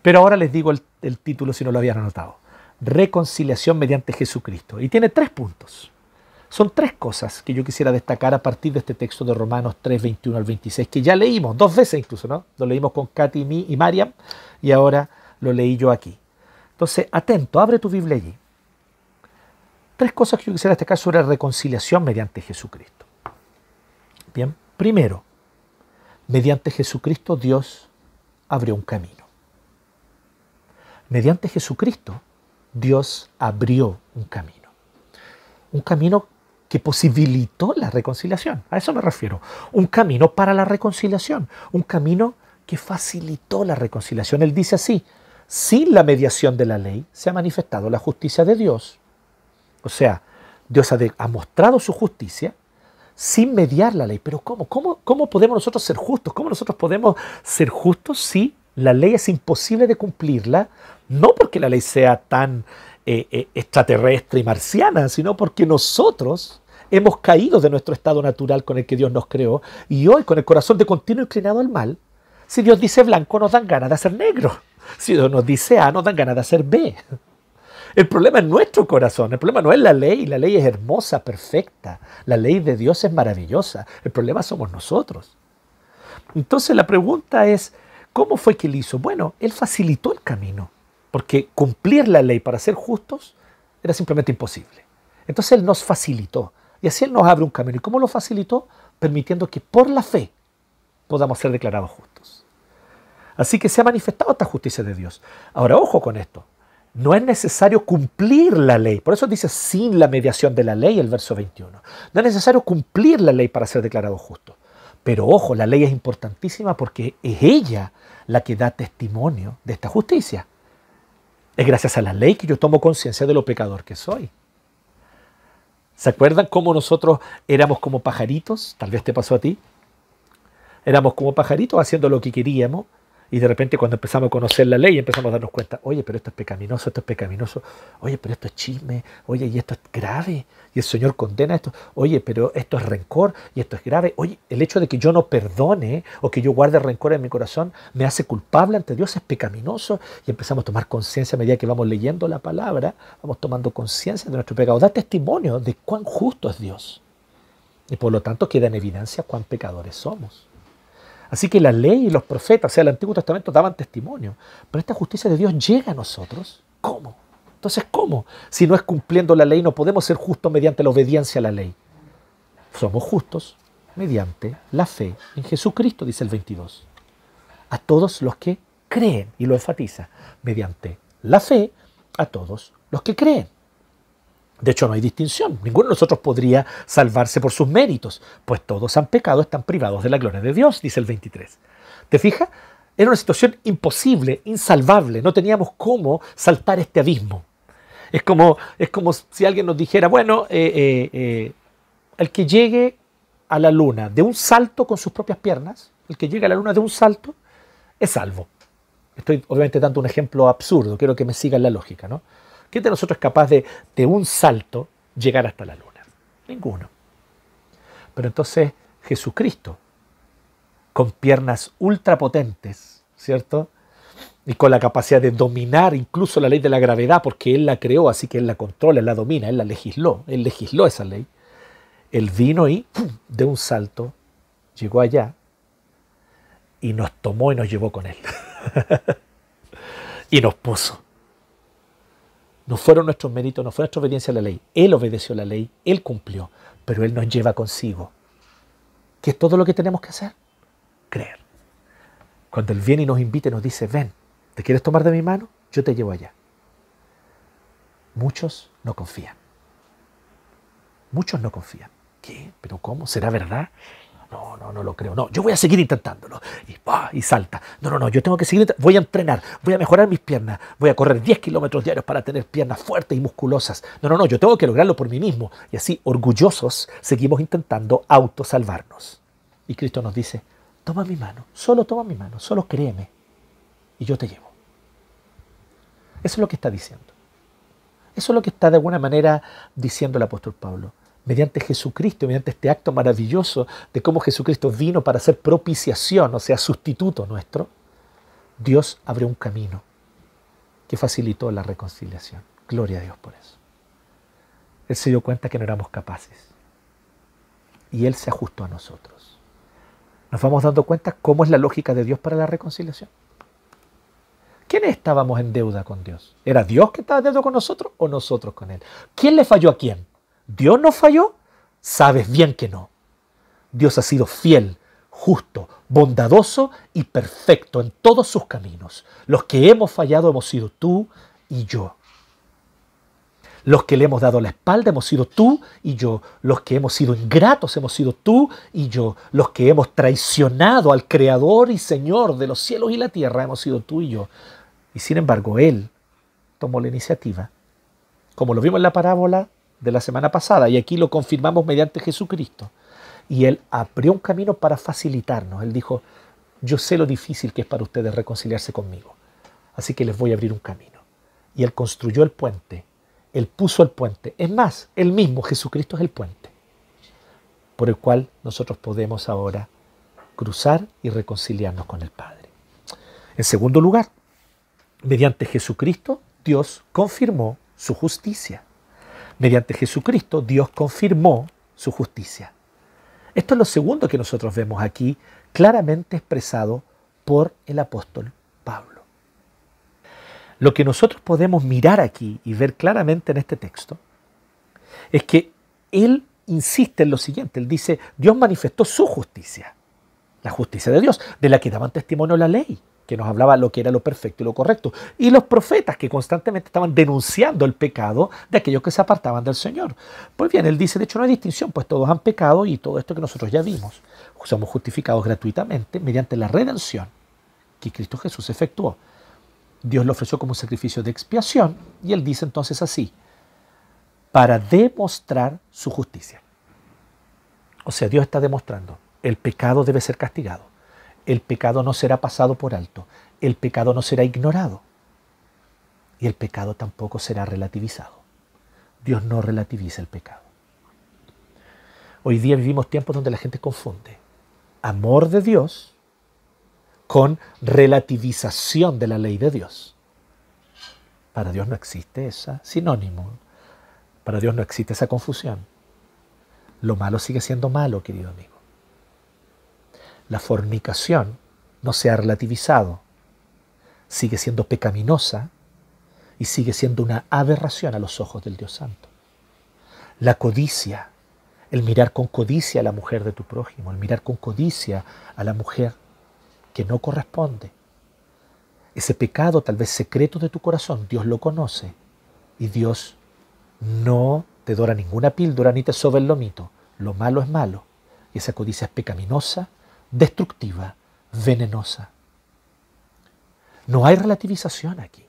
Pero ahora les digo el, título si no lo habían anotado. Reconciliación mediante Jesucristo. Y tiene tres puntos. Son tres cosas que yo quisiera destacar a partir de este texto de Romanos 3, 21 al 26, que ya leímos dos veces incluso, ¿no? Lo leímos con Katy y, y Mariam y ahora lo leí yo aquí. Entonces, atento, abre tu Biblia allí. Tres cosas que yo quisiera destacar sobre la reconciliación mediante Jesucristo. Bien, primero, mediante Jesucristo Dios abrió un camino mediante Jesucristo, Dios abrió un camino. Un camino que posibilitó la reconciliación. A eso me refiero. Un camino para la reconciliación. Un camino que facilitó la reconciliación. Él dice así, sin la mediación de la ley se ha manifestado la justicia de Dios. O sea, Dios ha, mostrado su justicia sin mediar la ley. Pero ¿cómo? ¿cómo? ¿Cómo podemos nosotros ser justos? ¿Cómo nosotros podemos ser justos si la ley es imposible de cumplirla no porque la ley sea tan eh, eh, extraterrestre y marciana, sino porque nosotros hemos caído de nuestro estado natural con el que Dios nos creó y hoy con el corazón de continuo inclinado al mal, si Dios dice blanco nos dan ganas de hacer negro, si Dios nos dice A nos dan ganas de hacer B. El problema es nuestro corazón, el problema no es la ley, la ley es hermosa, perfecta, la ley de Dios es maravillosa, el problema somos nosotros. Entonces la pregunta es, ¿cómo fue que él hizo? Bueno, él facilitó el camino porque cumplir la ley para ser justos era simplemente imposible. Entonces Él nos facilitó y así Él nos abre un camino. ¿Y cómo lo facilitó? Permitiendo que por la fe podamos ser declarados justos. Así que se ha manifestado esta justicia de Dios. Ahora, ojo con esto. No es necesario cumplir la ley. Por eso dice sin la mediación de la ley el verso 21. No es necesario cumplir la ley para ser declarado justo. Pero ojo, la ley es importantísima porque es ella la que da testimonio de esta justicia. Es gracias a la ley que yo tomo conciencia de lo pecador que soy. ¿Se acuerdan cómo nosotros éramos como pajaritos? Tal vez te pasó a ti. Éramos como pajaritos haciendo lo que queríamos y de repente cuando empezamos a conocer la ley empezamos a darnos cuenta, oye, pero esto es pecaminoso, esto es pecaminoso, oye, pero esto es chisme, oye, y esto es grave, y el Señor condena esto, oye, pero esto es rencor, y esto es grave, oye, el hecho de que yo no perdone o que yo guarde rencor en mi corazón me hace culpable ante Dios, es pecaminoso, y empezamos a tomar conciencia a medida que vamos leyendo la palabra, vamos tomando conciencia de nuestro pecado, da testimonio de cuán justo es Dios. Y por lo tanto queda en evidencia cuán pecadores somos. Así que la ley y los profetas, o sea, el Antiguo Testamento daban testimonio. Pero esta justicia de Dios llega a nosotros. ¿Cómo? Entonces, ¿cómo? Si no es cumpliendo la ley, no podemos ser justos mediante la obediencia a la ley. Somos justos mediante la fe en Jesucristo, dice el 22. A todos los que creen, y lo enfatiza, mediante la fe a todos los que creen. De hecho, no hay distinción. Ninguno de nosotros podría salvarse por sus méritos, pues todos han pecado, están privados de la gloria de Dios, dice el 23. ¿Te fijas? Era una situación imposible, insalvable. No teníamos cómo saltar este abismo. Es como, es como si alguien nos dijera, bueno, eh, eh, el que llegue a la luna de un salto con sus propias piernas, el que llegue a la luna de un salto, es salvo. Estoy obviamente dando un ejemplo absurdo, quiero que me sigan la lógica, ¿no? ¿Quién de nosotros es capaz de, de un salto, llegar hasta la luna? Ninguno. Pero entonces Jesucristo, con piernas ultrapotentes, ¿cierto? Y con la capacidad de dominar incluso la ley de la gravedad, porque Él la creó, así que Él la controla, Él la domina, Él la legisló, Él legisló esa ley. Él vino y de un salto llegó allá y nos tomó y nos llevó con Él. y nos puso. No fueron nuestros méritos, no fue nuestra obediencia a la ley. Él obedeció la ley, Él cumplió, pero Él nos lleva consigo. ¿Qué es todo lo que tenemos que hacer? Creer. Cuando Él viene y nos invita y nos dice, ven, ¿te quieres tomar de mi mano? Yo te llevo allá. Muchos no confían. Muchos no confían. ¿Qué? ¿Pero cómo? ¿Será verdad? No, no, no lo creo. No, yo voy a seguir intentándolo. Y, y salta. No, no, no, yo tengo que seguir. Voy a entrenar, voy a mejorar mis piernas. Voy a correr 10 kilómetros diarios para tener piernas fuertes y musculosas. No, no, no, yo tengo que lograrlo por mí mismo. Y así, orgullosos, seguimos intentando autosalvarnos. Y Cristo nos dice, toma mi mano, solo toma mi mano, solo créeme. Y yo te llevo. Eso es lo que está diciendo. Eso es lo que está de alguna manera diciendo el apóstol Pablo mediante Jesucristo, mediante este acto maravilloso de cómo Jesucristo vino para ser propiciación, o sea, sustituto nuestro, Dios abrió un camino que facilitó la reconciliación. Gloria a Dios por eso. Él se dio cuenta que no éramos capaces y Él se ajustó a nosotros. Nos vamos dando cuenta cómo es la lógica de Dios para la reconciliación. ¿Quiénes estábamos en deuda con Dios? ¿Era Dios que estaba en deuda con nosotros o nosotros con Él? ¿Quién le falló a quién? ¿Dios no falló? Sabes bien que no. Dios ha sido fiel, justo, bondadoso y perfecto en todos sus caminos. Los que hemos fallado hemos sido tú y yo. Los que le hemos dado la espalda hemos sido tú y yo. Los que hemos sido ingratos hemos sido tú y yo. Los que hemos traicionado al Creador y Señor de los cielos y la tierra hemos sido tú y yo. Y sin embargo, Él tomó la iniciativa. Como lo vimos en la parábola de la semana pasada y aquí lo confirmamos mediante Jesucristo. Y Él abrió un camino para facilitarnos. Él dijo, yo sé lo difícil que es para ustedes reconciliarse conmigo, así que les voy a abrir un camino. Y Él construyó el puente, Él puso el puente. Es más, Él mismo, Jesucristo es el puente, por el cual nosotros podemos ahora cruzar y reconciliarnos con el Padre. En segundo lugar, mediante Jesucristo, Dios confirmó su justicia. Mediante Jesucristo, Dios confirmó su justicia. Esto es lo segundo que nosotros vemos aquí claramente expresado por el apóstol Pablo. Lo que nosotros podemos mirar aquí y ver claramente en este texto es que él insiste en lo siguiente, él dice, Dios manifestó su justicia, la justicia de Dios, de la que daban testimonio la ley que nos hablaba lo que era lo perfecto y lo correcto, y los profetas que constantemente estaban denunciando el pecado de aquellos que se apartaban del Señor. Pues bien, él dice, de hecho no hay distinción, pues todos han pecado y todo esto que nosotros ya vimos. Somos justificados gratuitamente mediante la redención que Cristo Jesús efectuó. Dios lo ofreció como un sacrificio de expiación y él dice entonces así, para demostrar su justicia. O sea, Dios está demostrando, el pecado debe ser castigado el pecado no será pasado por alto, el pecado no será ignorado y el pecado tampoco será relativizado. Dios no relativiza el pecado. Hoy día vivimos tiempos donde la gente confunde amor de Dios con relativización de la ley de Dios. Para Dios no existe esa sinónimo. Para Dios no existe esa confusión. Lo malo sigue siendo malo, querido amigo la fornicación no se ha relativizado, sigue siendo pecaminosa y sigue siendo una aberración a los ojos del Dios Santo. La codicia, el mirar con codicia a la mujer de tu prójimo, el mirar con codicia a la mujer que no corresponde. Ese pecado tal vez secreto de tu corazón, Dios lo conoce y Dios no te dora ninguna píldora ni te sobe el lomito. Lo malo es malo y esa codicia es pecaminosa destructiva, venenosa. No hay relativización aquí.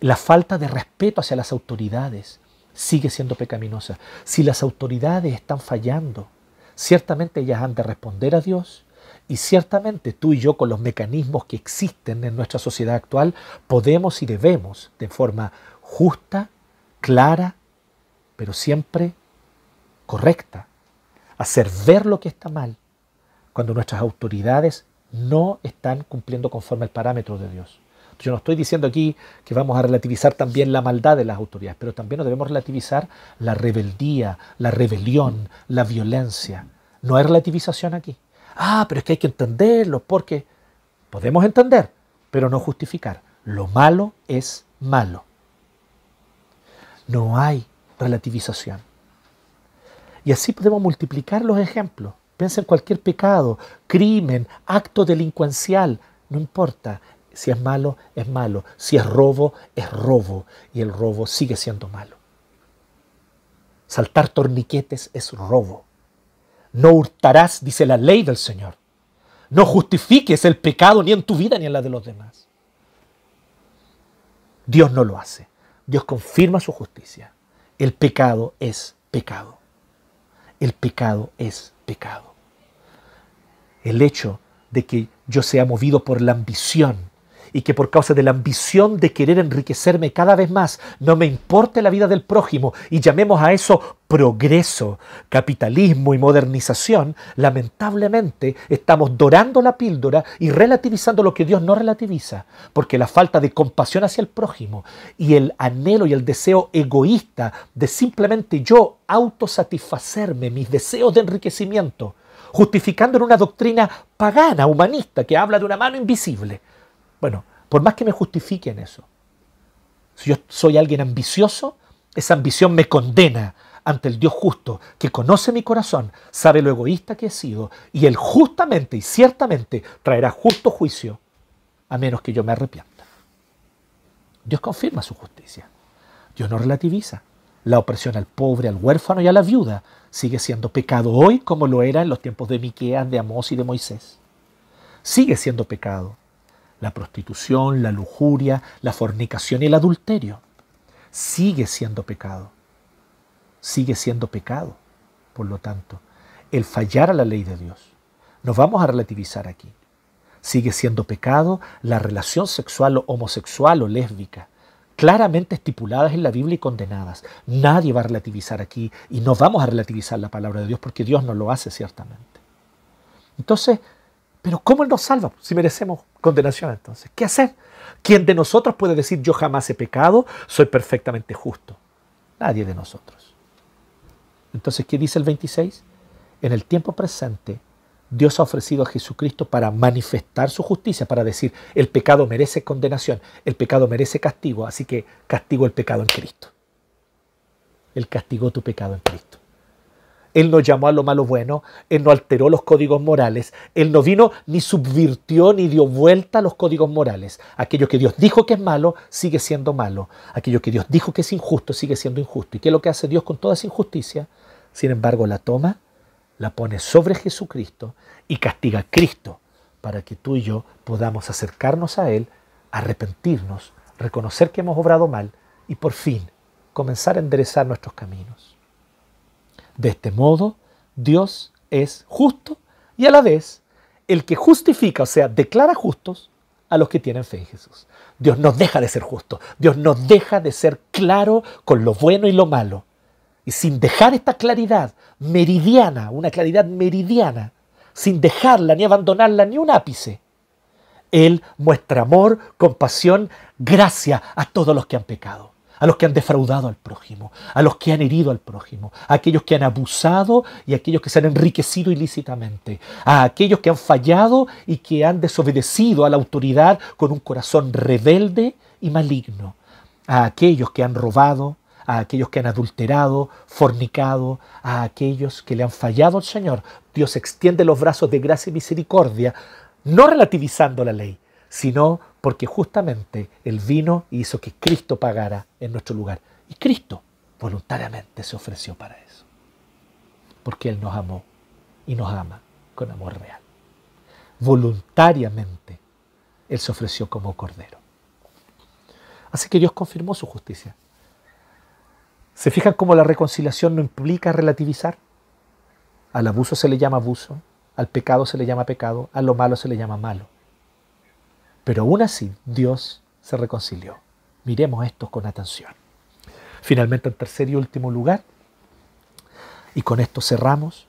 La falta de respeto hacia las autoridades sigue siendo pecaminosa. Si las autoridades están fallando, ciertamente ellas han de responder a Dios y ciertamente tú y yo con los mecanismos que existen en nuestra sociedad actual podemos y debemos de forma justa, clara, pero siempre correcta, hacer ver lo que está mal cuando nuestras autoridades no están cumpliendo conforme al parámetro de Dios. Yo no estoy diciendo aquí que vamos a relativizar también la maldad de las autoridades, pero también debemos relativizar la rebeldía, la rebelión, la violencia. No hay relativización aquí. Ah, pero es que hay que entenderlo, porque podemos entender, pero no justificar. Lo malo es malo. No hay relativización. Y así podemos multiplicar los ejemplos. Piensa en cualquier pecado, crimen, acto delincuencial, no importa. Si es malo, es malo. Si es robo, es robo. Y el robo sigue siendo malo. Saltar torniquetes es robo. No hurtarás, dice la ley del Señor. No justifiques el pecado ni en tu vida ni en la de los demás. Dios no lo hace. Dios confirma su justicia. El pecado es pecado el pecado es pecado. El hecho de que yo sea movido por la ambición y que por causa de la ambición de querer enriquecerme cada vez más no me importe la vida del prójimo y llamemos a eso progreso, capitalismo y modernización, lamentablemente estamos dorando la píldora y relativizando lo que Dios no relativiza, porque la falta de compasión hacia el prójimo y el anhelo y el deseo egoísta de simplemente yo autosatisfacerme mis deseos de enriquecimiento, justificando en una doctrina pagana, humanista, que habla de una mano invisible, bueno, por más que me justifiquen eso, si yo soy alguien ambicioso, esa ambición me condena ante el Dios justo, que conoce mi corazón, sabe lo egoísta que he sido, y Él justamente y ciertamente traerá justo juicio, a menos que yo me arrepienta. Dios confirma su justicia. Dios no relativiza. La opresión al pobre, al huérfano y a la viuda sigue siendo pecado hoy como lo era en los tiempos de Miqueas, de Amós y de Moisés. Sigue siendo pecado la prostitución, la lujuria, la fornicación y el adulterio. Sigue siendo pecado. Sigue siendo pecado. Por lo tanto, el fallar a la ley de Dios. Nos vamos a relativizar aquí. Sigue siendo pecado la relación sexual o homosexual o lésbica, claramente estipuladas en la Biblia y condenadas. Nadie va a relativizar aquí y no vamos a relativizar la palabra de Dios porque Dios no lo hace ciertamente. Entonces, pero ¿cómo Él nos salva si merecemos condenación entonces? ¿Qué hacer? ¿Quién de nosotros puede decir yo jamás he pecado, soy perfectamente justo? Nadie de nosotros. Entonces, ¿qué dice el 26? En el tiempo presente, Dios ha ofrecido a Jesucristo para manifestar su justicia, para decir, el pecado merece condenación, el pecado merece castigo, así que castigo el pecado en Cristo. Él castigó tu pecado en Cristo. Él no llamó a lo malo bueno, Él no alteró los códigos morales, Él no vino ni subvirtió ni dio vuelta a los códigos morales. Aquello que Dios dijo que es malo sigue siendo malo. Aquello que Dios dijo que es injusto sigue siendo injusto. ¿Y qué es lo que hace Dios con toda esa injusticia? Sin embargo, la toma, la pone sobre Jesucristo y castiga a Cristo para que tú y yo podamos acercarnos a Él, arrepentirnos, reconocer que hemos obrado mal y por fin comenzar a enderezar nuestros caminos. De este modo, Dios es justo y a la vez el que justifica, o sea, declara justos a los que tienen fe en Jesús. Dios no deja de ser justo, Dios no deja de ser claro con lo bueno y lo malo. Y sin dejar esta claridad meridiana, una claridad meridiana, sin dejarla ni abandonarla ni un ápice, Él muestra amor, compasión, gracia a todos los que han pecado a los que han defraudado al prójimo, a los que han herido al prójimo, a aquellos que han abusado y a aquellos que se han enriquecido ilícitamente, a aquellos que han fallado y que han desobedecido a la autoridad con un corazón rebelde y maligno, a aquellos que han robado, a aquellos que han adulterado, fornicado, a aquellos que le han fallado al Señor. Dios extiende los brazos de gracia y misericordia, no relativizando la ley, sino porque justamente Él vino hizo que Cristo pagara en nuestro lugar. Y Cristo voluntariamente se ofreció para eso. Porque Él nos amó y nos ama con amor real. Voluntariamente Él se ofreció como cordero. Así que Dios confirmó su justicia. ¿Se fijan cómo la reconciliación no implica relativizar? Al abuso se le llama abuso, al pecado se le llama pecado, a lo malo se le llama malo. Pero aún así, Dios se reconcilió. Miremos esto con atención. Finalmente, en tercer y último lugar, y con esto cerramos,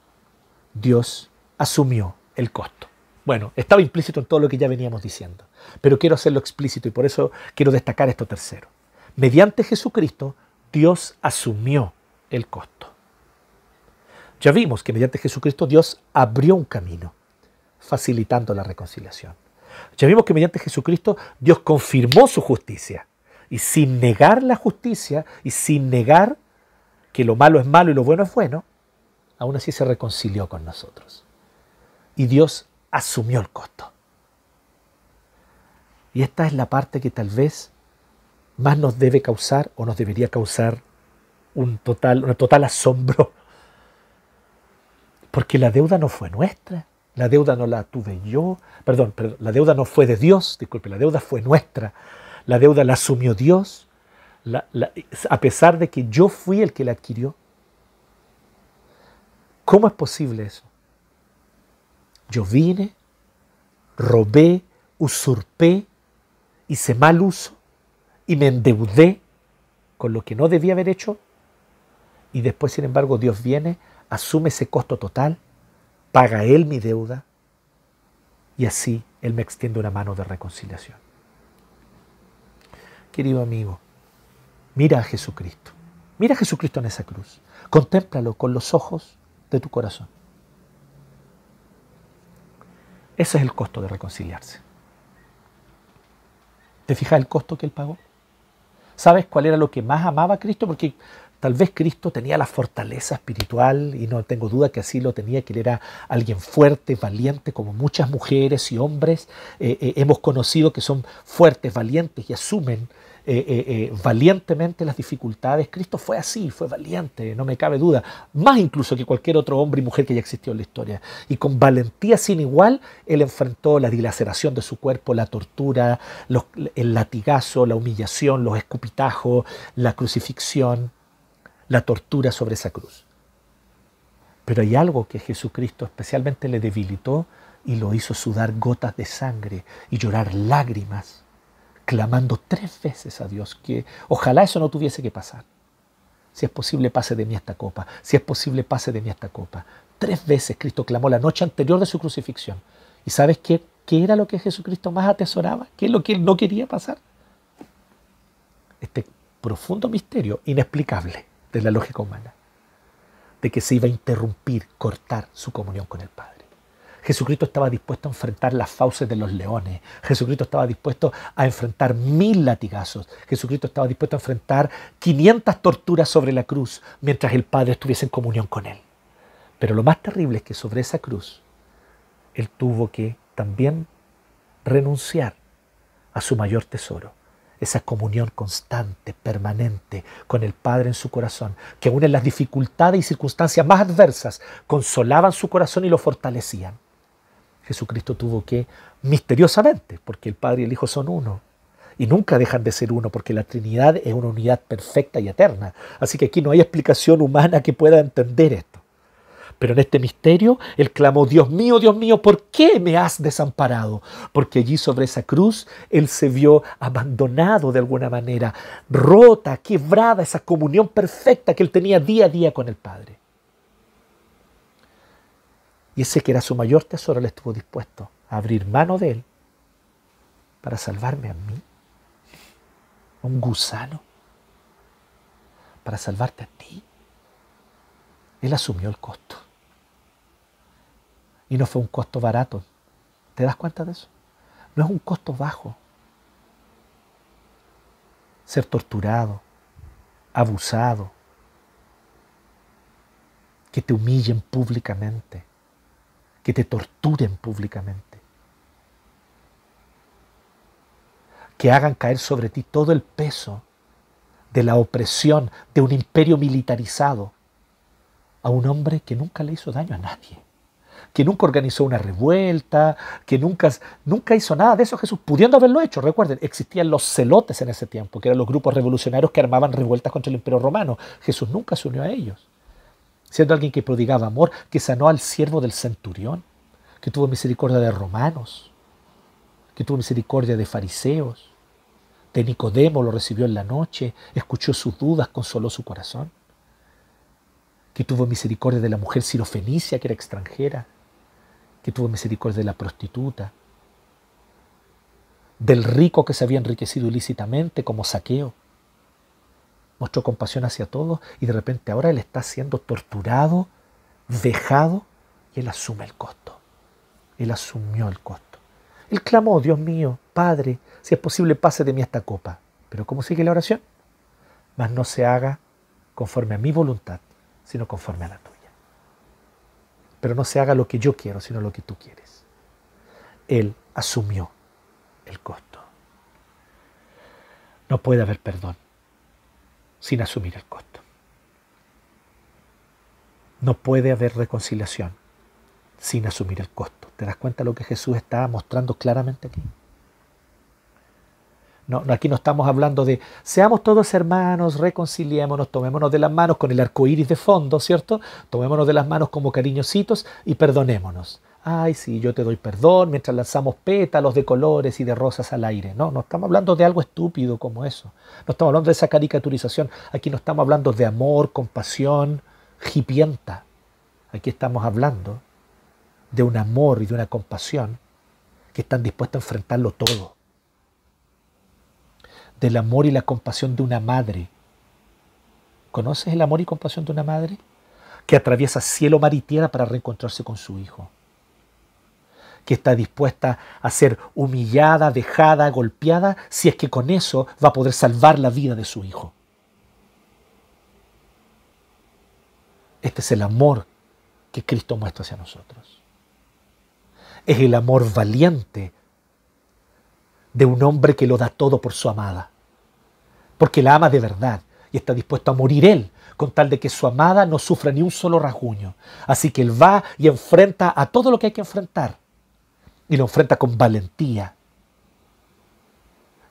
Dios asumió el costo. Bueno, estaba implícito en todo lo que ya veníamos diciendo, pero quiero hacerlo explícito y por eso quiero destacar esto tercero. Mediante Jesucristo, Dios asumió el costo. Ya vimos que mediante Jesucristo Dios abrió un camino, facilitando la reconciliación. Ya vimos que mediante Jesucristo Dios confirmó su justicia. Y sin negar la justicia y sin negar que lo malo es malo y lo bueno es bueno, aún así se reconcilió con nosotros. Y Dios asumió el costo. Y esta es la parte que tal vez más nos debe causar o nos debería causar un total, un total asombro. Porque la deuda no fue nuestra, la deuda no la tuve yo, perdón, perdón, la deuda no fue de Dios, disculpe, la deuda fue nuestra, la deuda la asumió Dios, a pesar de que yo fui el que la adquirió. ¿Cómo es posible eso? Yo vine, robé, usurpé, hice mal uso y me endeudé con lo que no debía haber hecho y después, sin embargo, Dios viene, asume ese costo total, paga Él mi deuda y así Él me extiende una mano de reconciliación. Querido amigo, mira a Jesucristo. Mira a Jesucristo en esa cruz. Contémplalo con los ojos de tu corazón. Ese es el costo de reconciliarse. ¿Te fijas el costo que él pagó? ¿Sabes cuál era lo que más amaba a Cristo? Porque tal vez Cristo tenía la fortaleza espiritual y no tengo duda que así lo tenía, que él era alguien fuerte, valiente, como muchas mujeres y hombres eh, eh, hemos conocido que son fuertes, valientes y asumen eh, valientemente las dificultades. Cristo fue así, fue valiente, no me cabe duda, más incluso que cualquier otro hombre y mujer que haya existido en la historia. Y con valentía sin igual, él enfrentó la dilaceración de su cuerpo, la tortura, el latigazo, la humillación, los escupitajos, la crucifixión, la tortura sobre esa cruz. Pero hay algo que Jesucristo especialmente le debilitó y lo hizo sudar gotas de sangre y llorar lágrimas clamando tres veces a Dios que ojalá eso no tuviese que pasar. Si es posible, pase de mí esta copa. Si es posible, pase de mí esta copa. Tres veces Cristo clamó la noche anterior de su crucifixión. ¿Y sabes qué, qué era lo que Jesucristo más atesoraba? ¿Qué es lo que él no quería pasar? Este profundo misterio inexplicable de la lógica humana, de que se iba a interrumpir, cortar su comunión con el Padre. Jesucristo estaba dispuesto a enfrentar las fauces de los leones. Jesucristo estaba dispuesto a enfrentar mil latigazos. Jesucristo estaba dispuesto a enfrentar 500 torturas sobre la cruz mientras el Padre estuviese en comunión con Él. Pero lo más terrible es que sobre esa cruz Él tuvo que también renunciar a su mayor tesoro, esa comunión constante, permanente con el Padre en su corazón, que aún en las dificultades y circunstancias más adversas consolaban su corazón y lo fortalecían. Jesucristo tuvo que, misteriosamente, porque el Padre y el Hijo son uno, y nunca dejan de ser uno, porque la Trinidad es una unidad perfecta y eterna. Así que aquí no hay explicación humana que pueda entender esto. Pero en este misterio, Él clamó, Dios mío, Dios mío, ¿por qué me has desamparado? Porque allí sobre esa cruz Él se vio abandonado de alguna manera, rota, quebrada esa comunión perfecta que Él tenía día a día con el Padre. Y ese que era su mayor tesoro, le estuvo dispuesto a abrir mano de él para salvarme a mí, un gusano, para salvarte a ti. Él asumió el costo. Y no fue un costo barato. ¿Te das cuenta de eso? No es un costo bajo. Ser torturado, abusado, que te humillen públicamente, que te torturen públicamente, que hagan caer sobre ti todo el peso de la opresión de un imperio militarizado a un hombre que nunca le hizo daño a nadie, que nunca organizó una revuelta, que nunca, nunca hizo nada de eso Jesús, pudiendo haberlo hecho. Recuerden, existían los celotes en ese tiempo, que eran los grupos revolucionarios que armaban revueltas contra el imperio romano. Jesús nunca se unió a ellos. Siendo alguien que prodigaba amor, que sanó al siervo del centurión, que tuvo misericordia de romanos, que tuvo misericordia de fariseos, de Nicodemo lo recibió en la noche, escuchó sus dudas, consoló su corazón, que tuvo misericordia de la mujer sirofenicia que era extranjera, que tuvo misericordia de la prostituta, del rico que se había enriquecido ilícitamente como saqueo. Mostró compasión hacia todos y de repente ahora él está siendo torturado, vejado y él asume el costo. Él asumió el costo. Él clamó, Dios mío, Padre, si es posible pase de mí esta copa. Pero ¿cómo sigue la oración? Mas no se haga conforme a mi voluntad, sino conforme a la tuya. Pero no se haga lo que yo quiero, sino lo que tú quieres. Él asumió el costo. No puede haber perdón sin asumir el costo. No puede haber reconciliación sin asumir el costo. ¿Te das cuenta de lo que Jesús está mostrando claramente aquí? No, aquí no estamos hablando de seamos todos hermanos, reconciliémonos, tomémonos de las manos con el arco iris de fondo, ¿cierto? Tomémonos de las manos como cariñositos y perdonémonos. Ay, sí, yo te doy perdón mientras lanzamos pétalos de colores y de rosas al aire. No, no estamos hablando de algo estúpido como eso. No estamos hablando de esa caricaturización. Aquí no estamos hablando de amor, compasión, jipienta. Aquí estamos hablando de un amor y de una compasión que están dispuestos a enfrentarlo todo. Del amor y la compasión de una madre. ¿Conoces el amor y compasión de una madre? Que atraviesa cielo, mar y tierra para reencontrarse con su hijo. Que está dispuesta a ser humillada, dejada, golpeada, si es que con eso va a poder salvar la vida de su hijo. Este es el amor que Cristo muestra hacia nosotros es el amor valiente de un hombre que lo da todo por su amada. Porque la ama de verdad y está dispuesto a morir él con tal de que su amada no sufra ni un solo rasguño. Así que él va y enfrenta a todo lo que hay que enfrentar. Y lo enfrenta con valentía.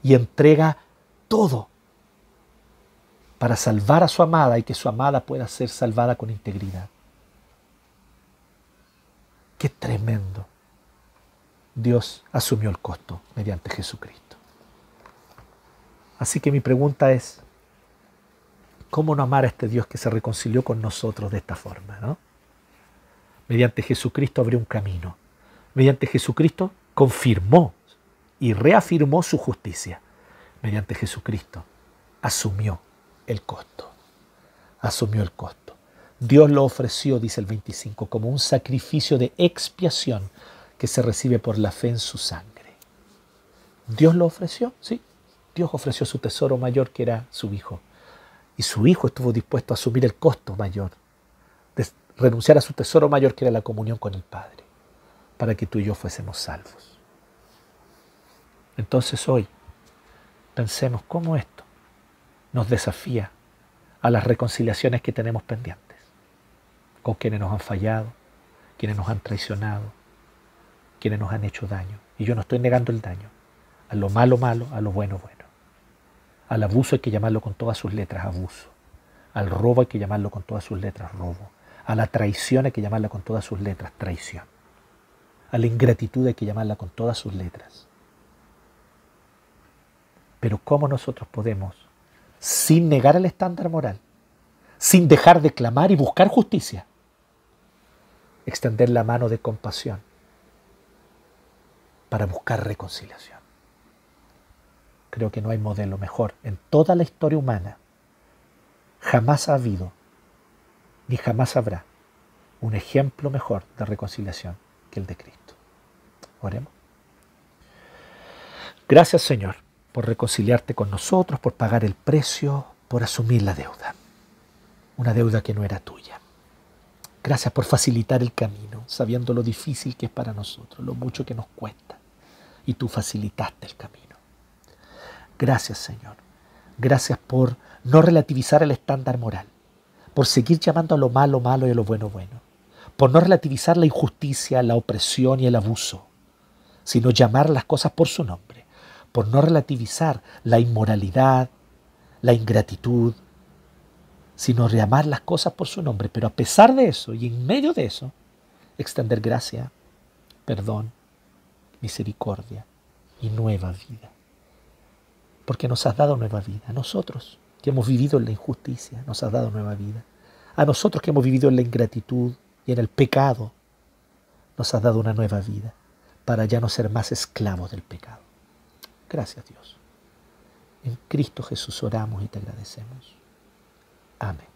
Y entrega todo para salvar a su amada y que su amada pueda ser salvada con integridad. Qué tremendo. Dios asumió el costo mediante Jesucristo. Así que mi pregunta es, ¿cómo no amar a este Dios que se reconcilió con nosotros de esta forma? ¿no? Mediante Jesucristo abrió un camino. Mediante Jesucristo confirmó y reafirmó su justicia. Mediante Jesucristo asumió el costo. Asumió el costo. Dios lo ofreció, dice el 25, como un sacrificio de expiación que se recibe por la fe en su sangre. Dios lo ofreció, sí. Dios ofreció su tesoro mayor que era su Hijo. Y su Hijo estuvo dispuesto a asumir el costo mayor, de renunciar a su tesoro mayor que era la comunión con el Padre, para que tú y yo fuésemos salvos. Entonces hoy pensemos cómo esto nos desafía a las reconciliaciones que tenemos pendientes, con quienes nos han fallado, quienes nos han traicionado, quienes nos han hecho daño. Y yo no estoy negando el daño. A lo malo, malo, a lo bueno, bueno. Al abuso hay que llamarlo con todas sus letras abuso. Al robo hay que llamarlo con todas sus letras robo. A la traición hay que llamarla con todas sus letras traición. A la ingratitud hay que llamarla con todas sus letras. Pero ¿cómo nosotros podemos, sin negar el estándar moral, sin dejar de clamar y buscar justicia, extender la mano de compasión para buscar reconciliación. Creo que no hay modelo mejor en toda la historia humana. Jamás ha habido, ni jamás habrá, un ejemplo mejor de reconciliación que el de Cristo. Oremos. Gracias Señor por reconciliarte con nosotros, por pagar el precio, por asumir la deuda. Una deuda que no era tuya. Gracias por facilitar el camino, sabiendo lo difícil que es para nosotros, lo mucho que nos cuesta. Y tú facilitaste el camino. Gracias, Señor. Gracias por no relativizar el estándar moral, por seguir llamando a lo malo malo y a lo bueno bueno, por no relativizar la injusticia, la opresión y el abuso, sino llamar las cosas por su nombre, por no relativizar la inmoralidad, la ingratitud, sino llamar las cosas por su nombre, pero a pesar de eso y en medio de eso, extender gracia, perdón, misericordia y nueva vida. Porque nos has dado nueva vida. A nosotros que hemos vivido en la injusticia, nos has dado nueva vida. A nosotros que hemos vivido en la ingratitud y en el pecado, nos has dado una nueva vida para ya no ser más esclavos del pecado. Gracias Dios. En Cristo Jesús oramos y te agradecemos. Amén.